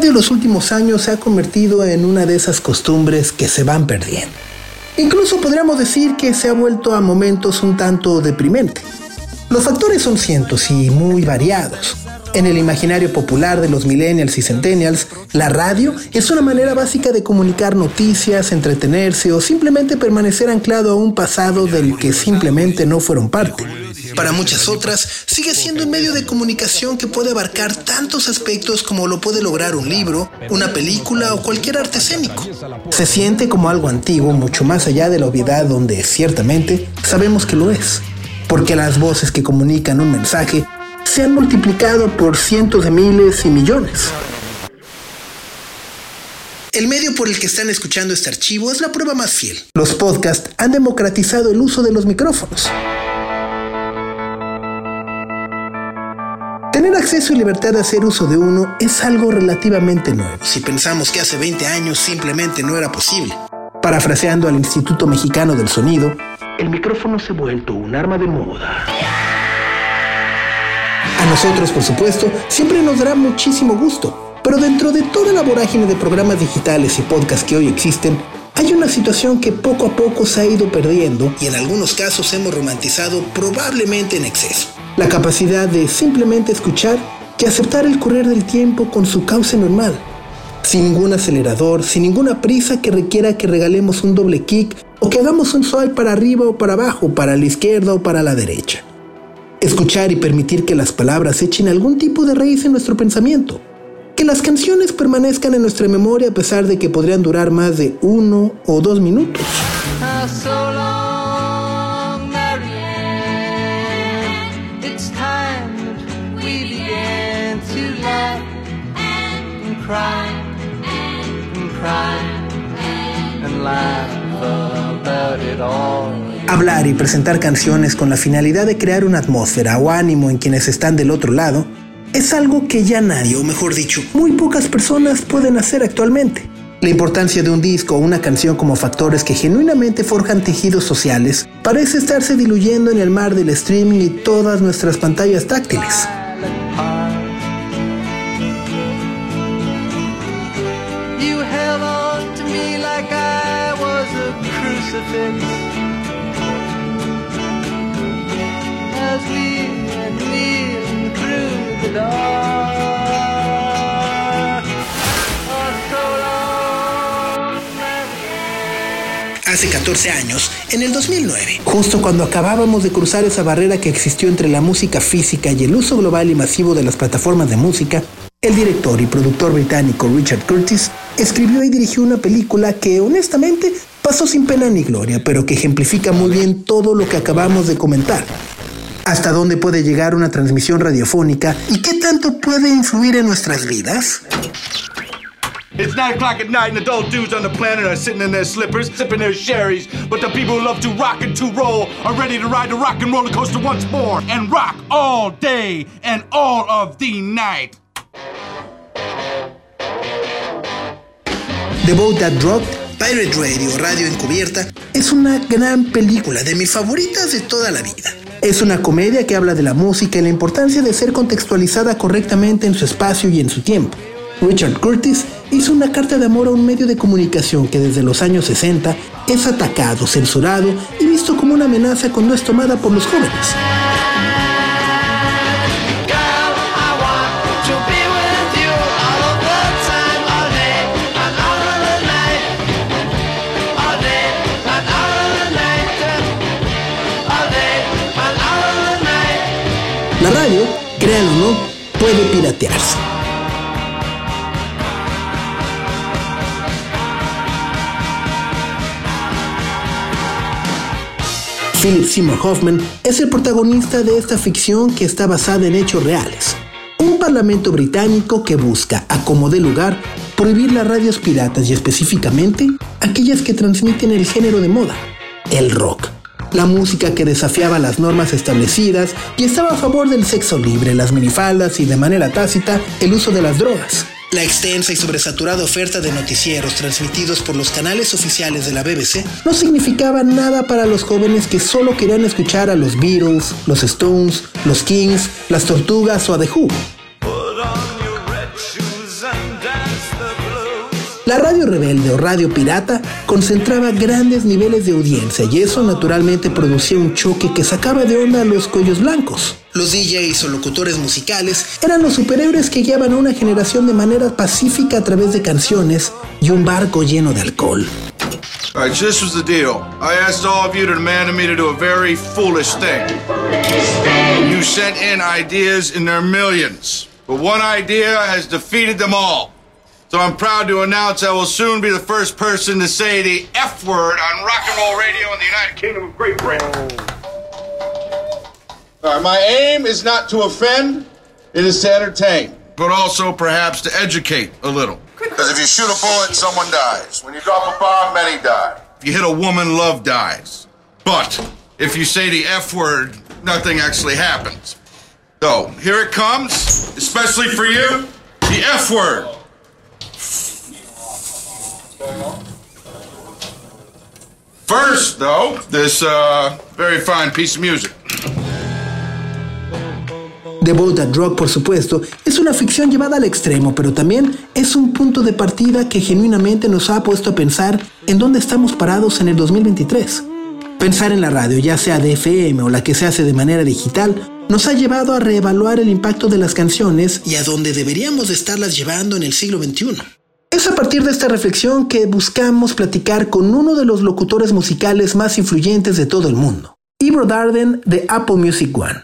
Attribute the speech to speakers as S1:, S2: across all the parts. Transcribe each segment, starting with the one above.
S1: Radio en los últimos años se ha convertido en una de esas costumbres que se van perdiendo. Incluso podríamos decir que se ha vuelto a momentos un tanto deprimente. Los factores son cientos y muy variados. En el imaginario popular de los millennials y centennials, la radio es una manera básica de comunicar noticias, entretenerse o simplemente permanecer anclado a un pasado del que simplemente no fueron parte. Para muchas otras, sigue siendo un medio de comunicación que puede abarcar tantos aspectos como lo puede lograr un libro, una película o cualquier arte escénico. Se siente como algo antiguo, mucho más allá de la obviedad donde ciertamente sabemos que lo es. Porque las voces que comunican un mensaje se han multiplicado por cientos de miles y millones. El medio por el que están escuchando este archivo es la prueba más fiel. Los podcasts han democratizado el uso de los micrófonos. Acceso y libertad de hacer uso de uno es algo relativamente nuevo, si pensamos que hace 20 años simplemente no era posible. Parafraseando al Instituto Mexicano del Sonido, el micrófono se ha vuelto un arma de moda. A nosotros, por supuesto, siempre nos dará muchísimo gusto, pero dentro de toda la vorágine de programas digitales y podcasts que hoy existen, hay una situación que poco a poco se ha ido perdiendo y en algunos casos hemos romantizado probablemente en exceso. La capacidad de simplemente escuchar y aceptar el correr del tiempo con su cauce normal. Sin ningún acelerador, sin ninguna prisa que requiera que regalemos un doble kick o que hagamos un swipe para arriba o para abajo, para la izquierda o para la derecha. Escuchar y permitir que las palabras echen algún tipo de raíz en nuestro pensamiento. Que las canciones permanezcan en nuestra memoria a pesar de que podrían durar más de uno o dos minutos. Hablar y presentar canciones con la finalidad de crear una atmósfera o ánimo en quienes están del otro lado es algo que ya nadie, o mejor dicho, muy pocas personas pueden hacer actualmente. La importancia de un disco o una canción como factores que genuinamente forjan tejidos sociales parece estarse diluyendo en el mar del streaming y todas nuestras pantallas táctiles. Hace 14 años, en el 2009, justo cuando acabábamos de cruzar esa barrera que existió entre la música física y el uso global y masivo de las plataformas de música, el director y productor británico Richard Curtis escribió y dirigió una película que honestamente pasó sin pena ni gloria, pero que ejemplifica muy bien todo lo que acabamos de comentar. ¿Hasta dónde puede llegar una transmisión radiofónica y qué tanto puede influir en nuestras vidas?
S2: It's 9 o'clock at night and old dudes on the planet are sitting in their slippers, sipping their sherries. But the people who love to rock and to roll are ready to ride the rock and roller coaster once more and rock all day and all of the night.
S1: The Boat That Dropped, Pirate Radio, Radio Encubierta, es una gran película de mis favoritas de toda la vida. Es una comedia que habla de la música y la importancia de ser contextualizada correctamente en su espacio y en su tiempo. Richard Curtis hizo una carta de amor a un medio de comunicación que desde los años 60 es atacado, censurado y visto como una amenaza cuando es tomada por los jóvenes. Créanlo o no, puede piratearse. Philip Seymour Hoffman es el protagonista de esta ficción que está basada en hechos reales. Un parlamento británico que busca, a como de lugar, prohibir las radios piratas y específicamente aquellas que transmiten el género de moda, el rock. La música que desafiaba las normas establecidas y estaba a favor del sexo libre, las minifaldas y de manera tácita el uso de las drogas. La extensa y sobresaturada oferta de noticieros transmitidos por los canales oficiales de la BBC no significaba nada para los jóvenes que solo querían escuchar a los Beatles, los Stones, los Kings, las Tortugas o a The Who. La radio rebelde o radio pirata concentraba grandes niveles de audiencia y eso naturalmente producía un choque que sacaba de onda a los cuellos blancos. Los DJs o locutores musicales eran los superhéroes que guiaban a una generación de manera pacífica a través de canciones y un barco lleno de alcohol.
S2: This was the deal. I asked all of you to demand me to do a very foolish thing. You sent in ideas in their millions, but one idea has defeated them all. So I'm proud to announce I will soon be the first person to say the F word on rock and roll radio in the United Kingdom of Great Britain. my aim is not to offend, it is to entertain, but also perhaps to educate a little. Because if you shoot a bullet, someone dies. When you drop a bomb, many die. If you hit a woman, love dies. But if you say the F word, nothing actually happens. So here it comes, especially for you, the F word. First, though, this uh, very fine piece of music.
S1: The Boat That Rock, por supuesto, es una ficción llevada al extremo, pero también es un punto de partida que genuinamente nos ha puesto a pensar en dónde estamos parados en el 2023. Pensar en la radio, ya sea de FM o la que se hace de manera digital, nos ha llevado a reevaluar el impacto de las canciones y a dónde deberíamos estarlas llevando en el siglo XXI. Es a partir de esta reflexión que buscamos platicar con uno de los locutores musicales más influyentes de todo el mundo, Ibro Darden de Apple Music One.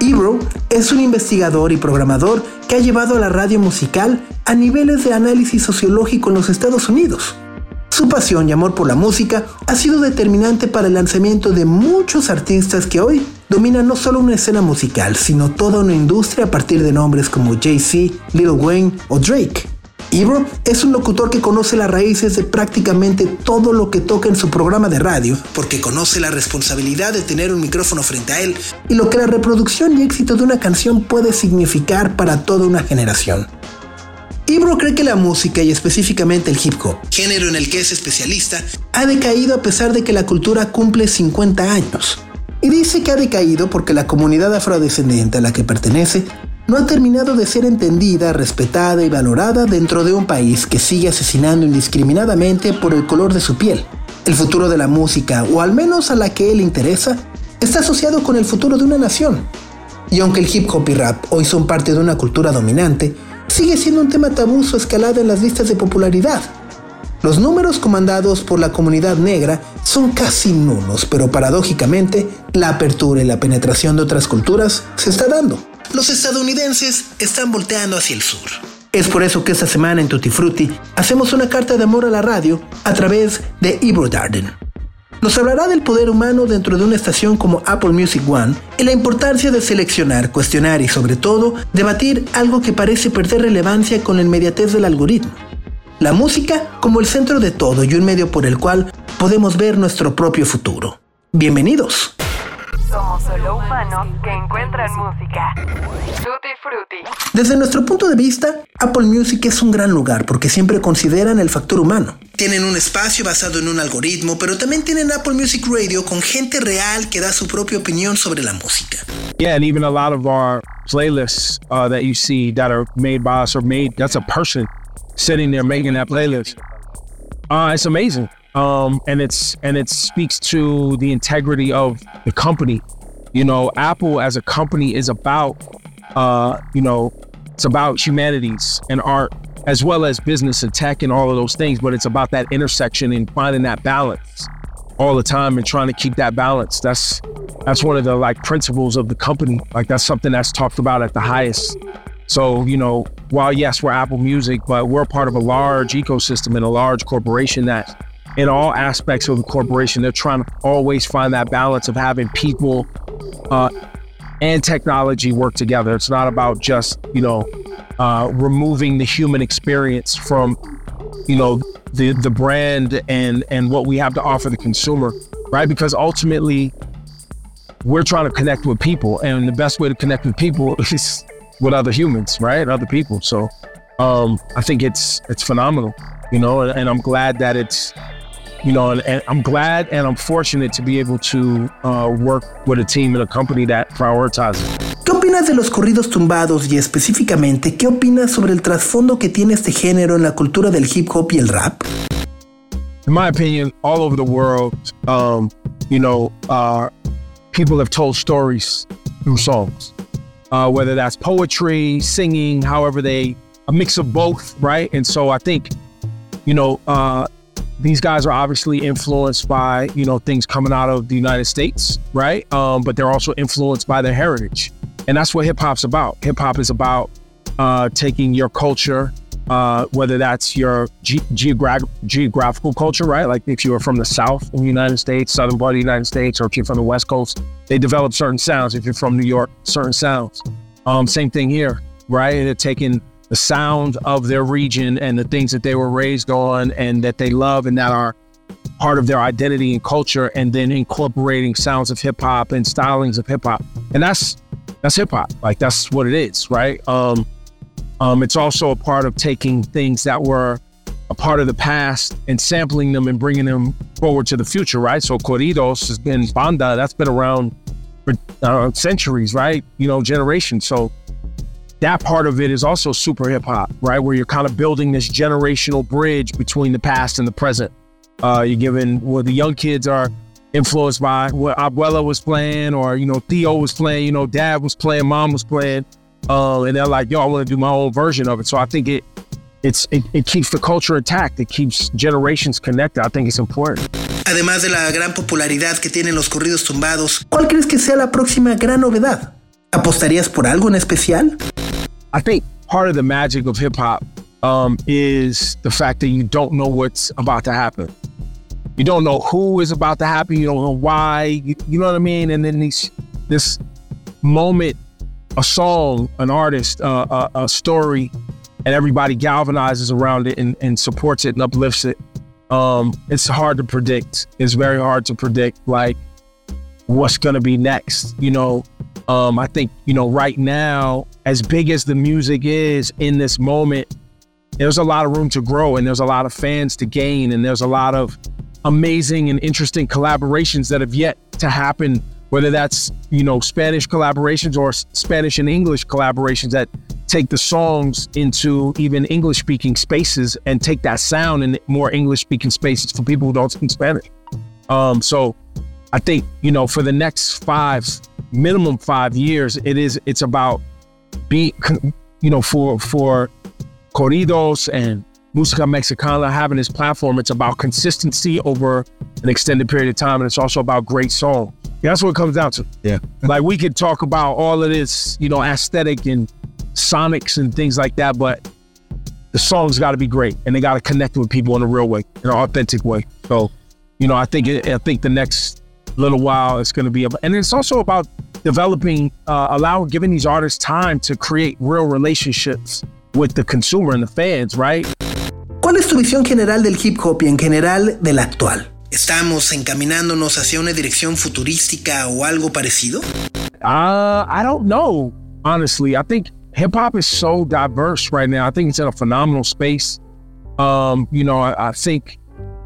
S1: Ibro es un investigador y programador que ha llevado a la radio musical a niveles de análisis sociológico en los Estados Unidos. Su pasión y amor por la música ha sido determinante para el lanzamiento de muchos artistas que hoy dominan no solo una escena musical, sino toda una industria a partir de nombres como Jay-Z, Lil Wayne o Drake. Ibro es un locutor que conoce las raíces de prácticamente todo lo que toca en su programa de radio, porque conoce la responsabilidad de tener un micrófono frente a él y lo que la reproducción y éxito de una canción puede significar para toda una generación. Ibro cree que la música y específicamente el hip hop, género en el que es especialista, ha decaído a pesar de que la cultura cumple 50 años. Y dice que ha decaído porque la comunidad afrodescendiente a la que pertenece no ha terminado de ser entendida, respetada y valorada dentro de un país que sigue asesinando indiscriminadamente por el color de su piel. El futuro de la música, o al menos a la que él interesa, está asociado con el futuro de una nación. Y aunque el hip hop y rap hoy son parte de una cultura dominante, sigue siendo un tema tabú su escalada en las listas de popularidad. Los números comandados por la comunidad negra son casi nulos, pero paradójicamente, la apertura y la penetración de otras culturas se está dando los estadounidenses están volteando hacia el sur. Es por eso que esta semana en Tutti Frutti hacemos una carta de amor a la radio a través de Ibro Darden. Nos hablará del poder humano dentro de una estación como Apple Music One y la importancia de seleccionar, cuestionar y sobre todo debatir algo que parece perder relevancia con la inmediatez del algoritmo. La música como el centro de todo y un medio por el cual podemos ver nuestro propio futuro. Bienvenidos.
S3: Solo humanos que encuentran música. Tutti Frutti.
S1: Desde nuestro punto de vista, Apple Music es un gran lugar porque siempre consideran el factor humano. Tienen un espacio basado en un algoritmo, pero también tienen Apple Music Radio con gente real que da su propia opinión sobre la música.
S4: Yeah, and even a lot of our playlists uh, that you see that are made by us are made, that's a person sitting there making that playlist. Uh, it's amazing. um, and it's and it speaks to the integrity of the company. You know, Apple as a company is about, uh, you know, it's about humanities and art as well as business and tech and all of those things. But it's about that intersection and finding that balance all the time and trying to keep that balance. That's that's one of the like principles of the company. Like that's something that's talked about at the highest. So, you know, while yes, we're Apple Music, but we're part of a large ecosystem and a large corporation that in all aspects of the corporation. They're trying to always find that balance of having people uh, and technology work together. It's not about just, you know, uh, removing the human experience from, you know, the the brand and and what we have to offer the consumer, right? Because ultimately, we're trying to connect with people, and the best way to connect with people is with other humans, right? Other people. So, um, I think it's it's phenomenal, you know, and, and I'm glad that it's you know, and, and, I'm glad and I'm fortunate to be able to uh, work with a team and a company that prioritizes.
S1: ¿Qué opinas de los corridos tumbados y específicamente qué opinas sobre el trasfondo que tiene este género en la cultura del hip hop y el rap?
S4: In my opinion, all over the world, um, you know, uh, people have told stories through songs, uh, whether that's poetry, singing, however they, a mix of both, right? And so I think, you know, uh, these guys are obviously influenced by you know things coming out of the United States, right? Um, but they're also influenced by their heritage, and that's what hip hop's about. Hip hop is about uh, taking your culture, uh, whether that's your ge- geogra- geographical culture, right? Like if you are from the South in the United States, southern part of the United States, or if you're from the West Coast, they develop certain sounds. If you're from New York, certain sounds. Um, same thing here, right? They're taking the sound of their region and the things that they were raised on and that they love and that are part of their identity and culture and then incorporating sounds of hip hop and stylings of hip hop. And that's that's hip hop. Like that's what it is, right? Um um it's also a part of taking things that were a part of the past and sampling them and bringing them forward to the future, right? So corridos has been banda, that's been around for uh, centuries, right? You know, generations. So that part of it is also super hip hop, right? Where you're kind of building this generational bridge between the past and the present. Uh, you're giving where well, the young kids are influenced by what Abuela was playing, or you know Theo was playing, you know Dad was playing, Mom was playing, uh, and they're like, "Yo, I want to do my own version of it." So I think it it's it, it keeps the culture intact. It keeps generations connected. I think it's important.
S1: Además de la gran popularidad que tienen los corridos tumbados, ¿cuál crees que sea la próxima gran novedad? ¿Apostarías por algo en especial?
S4: I think part of the magic of hip hop um, is the fact that you don't know what's about to happen. You don't know who is about to happen. You don't know why. You, you know what I mean? And then these, this moment, a song, an artist, uh, a, a, story, and everybody galvanizes around it and, and supports it and uplifts it. Um, it's hard to predict. It's very hard to predict, like, what's going to be next. You know, um, I think, you know, right now, as big as the music is in this moment, there's a lot of room to grow and there's a lot of fans to gain and there's a lot of amazing and interesting collaborations that have yet to happen whether that's you know spanish collaborations or spanish and english collaborations that take the songs into even english speaking spaces and take that sound in more english speaking spaces for people who don't speak spanish. Um, so i think you know for the next five minimum five years, it is it's about being you know for for corridos and música mexicana having this platform. It's about consistency over an extended period of time, and it's also about great song. That's what it comes down to.
S5: Yeah,
S4: like we could talk about all of this, you know, aesthetic and sonics and things like that, but the songs got to be great, and they got to connect with people in a real way, in an authentic way. So, you know, I think I think the next little while. It's going to be, and it's also about developing, uh, allowing, giving these artists time to create real relationships with the consumer and the fans, right?
S1: ¿Cuál es tu visión general del hip hop y en general del actual? ¿Estamos encaminándonos hacia una dirección futurística o algo parecido?
S4: Uh, I don't know, honestly. I think hip hop is so diverse right now. I think it's in a phenomenal space. Um, you know, I, I think,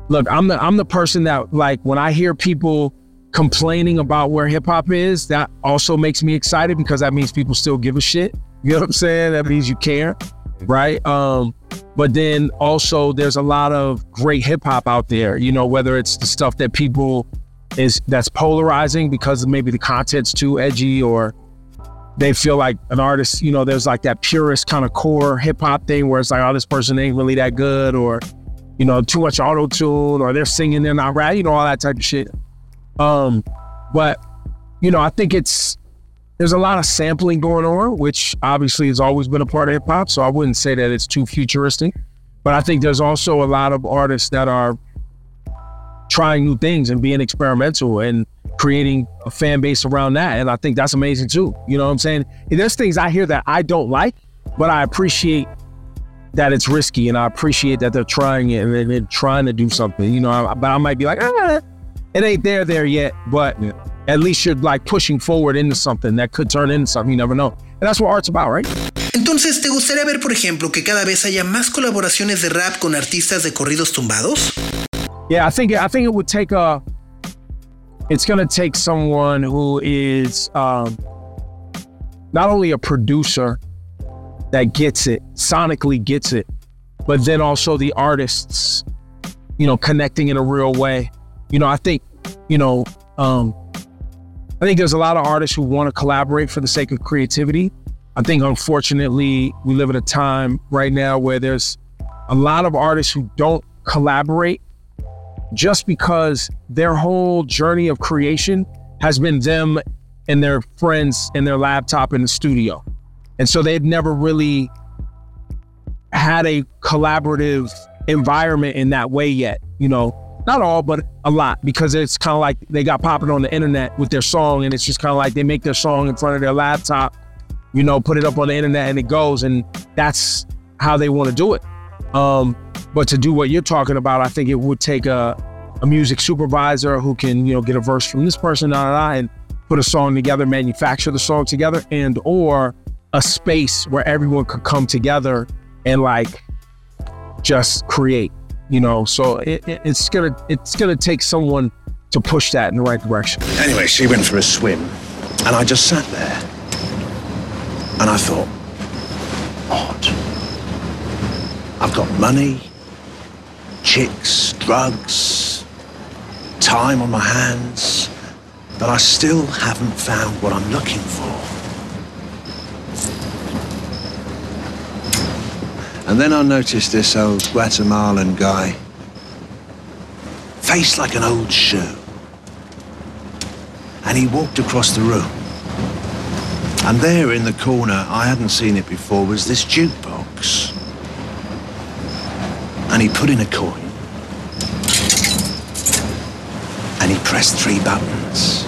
S4: look, I'm the I'm the person that like when I hear people complaining about where hip hop is, that also makes me excited because that means people still give a shit. You know what I'm saying? That means you care, right? Um, but then also there's a lot of great hip hop out there, you know, whether it's the stuff that people is that's polarizing because maybe the content's too edgy or they feel like an artist, you know, there's like that purist kind of core hip hop thing where it's like, oh, this person ain't really that good or, you know, too much auto tune or they're singing, they're not rap, you know, all that type of shit. Um, but you know, I think it's there's a lot of sampling going on, which obviously has always been a part of hip hop. So I wouldn't say that it's too futuristic, but I think there's also a lot of artists that are trying new things and being experimental and creating a fan base around that. And I think that's amazing too. You know what I'm saying? And there's things I hear that I don't like, but I appreciate that it's risky and I appreciate that they're trying it and they're trying to do something. You know, but I might be like, ah, it ain't there there yet, but yeah. at least you're like pushing forward into something that could turn into something. You never know. And that's what art's about, right?
S1: Entonces, ¿te gustaría ver, por ejemplo, que cada vez haya más colaboraciones de rap con artistas de corridos tumbados?
S4: Yeah, I think I think it would take a. It's gonna take someone who is um, not only a producer that gets it, sonically gets it, but then also the artists, you know, connecting in a real way. You know, I think, you know, um, I think there's a lot of artists who want to collaborate for the sake of creativity. I think, unfortunately, we live at a time right now where there's a lot of artists who don't collaborate just because their whole journey of creation has been them and their friends and their laptop in the studio. And so they've never really had a collaborative environment in that way yet. You know, not all, but a lot, because it's kind of like they got popping on the internet with their song, and it's just kind of like they make their song in front of their laptop, you know, put it up on the internet, and it goes, and that's how they want to do it. Um, but to do what you're talking about, I think it would take a, a music supervisor who can, you know, get a verse from this person, da, da, da, and put a song together, manufacture the song together, and or a space where everyone could come together and like just create you know so it, it, it's gonna it's gonna take someone to push that in the right direction.
S5: Anyway she went for a swim and i just sat there and i thought odd. I've got money chicks drugs time on my hands but i still haven't found what i'm looking for And then I noticed this old Guatemalan guy, Face like an old shoe. And he walked across the room. And there in the corner, I hadn't seen it before, was this jukebox. And he put in a coin. And he pressed three buttons.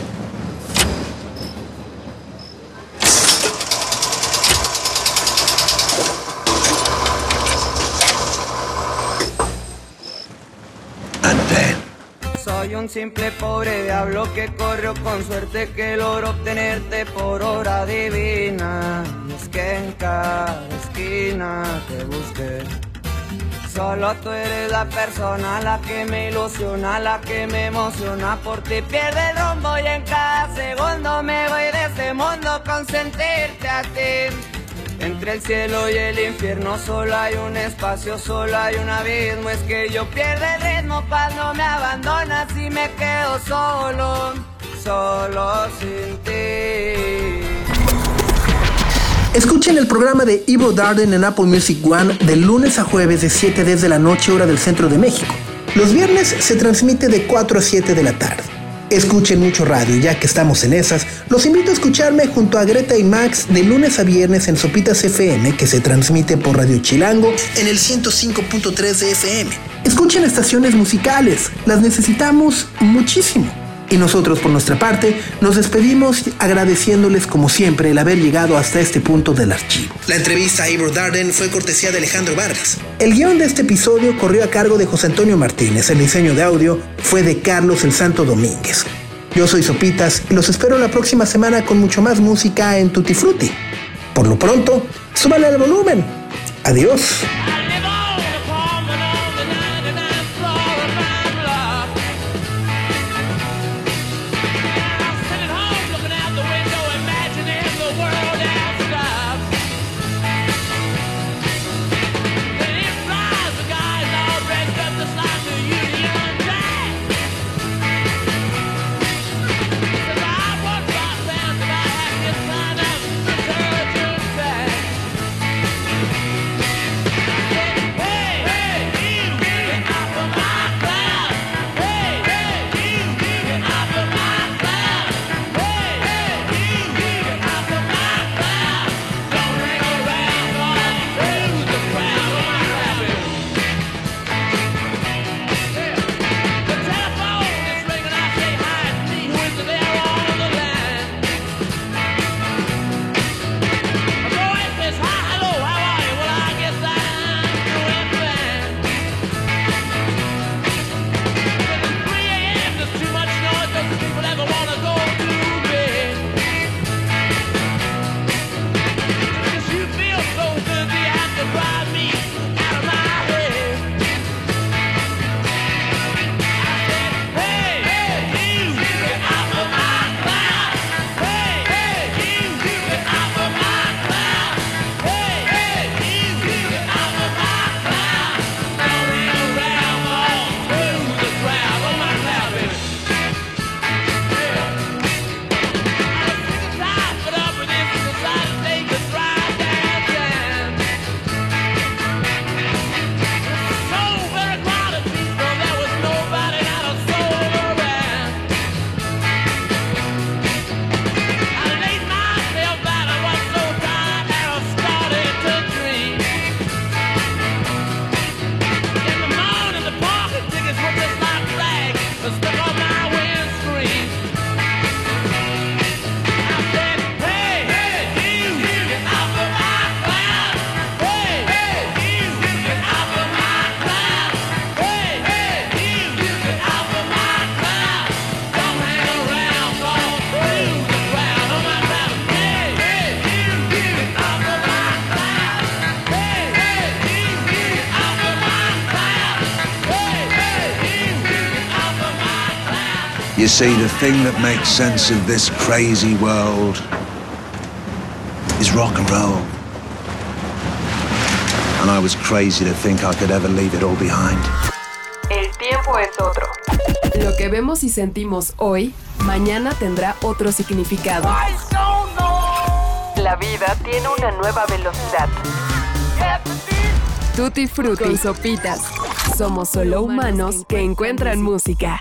S6: Un simple pobre diablo que corrió con suerte que logró obtenerte por hora divina. es que en cada esquina te busqué. Solo tú eres la persona, la que me ilusiona, la que me emociona. Por ti pierde el rumbo y en cada segundo me voy de este mundo con sentirte a ti. Entre el cielo y el infierno solo hay un espacio, solo hay un abismo. Es que yo pierdo el ritmo cuando me abandonas y me quedo solo, solo sin ti.
S1: Escuchen el programa de Ivo Darden en Apple Music One de lunes a jueves de 7 desde la noche hora del centro de México. Los viernes se transmite de 4 a 7 de la tarde. Escuchen mucho radio, ya que estamos en esas, los invito a escucharme junto a Greta y Max de lunes a viernes en Sopitas FM, que se transmite por Radio Chilango en el 105.3 de FM. Escuchen estaciones musicales, las necesitamos muchísimo. Y nosotros por nuestra parte nos despedimos agradeciéndoles como siempre el haber llegado hasta este punto del archivo. La entrevista a Ivor Darden fue cortesía de Alejandro Vargas. El guion de este episodio corrió a cargo de José Antonio Martínez. El diseño de audio fue de Carlos el Santo Domínguez. Yo soy Sopitas y los espero la próxima semana con mucho más música en Tutti Frutti. Por lo pronto, súbale el volumen. Adiós.
S5: You see, the thing that makes sense of this crazy world is rock and roll. And I was crazy to think I could ever leave it all behind.
S3: El tiempo es otro. Lo que vemos y sentimos hoy, mañana tendrá otro significado. La vida tiene una nueva velocidad. Tutti frutti, sopitas. Somos solo humanos que encuentran música.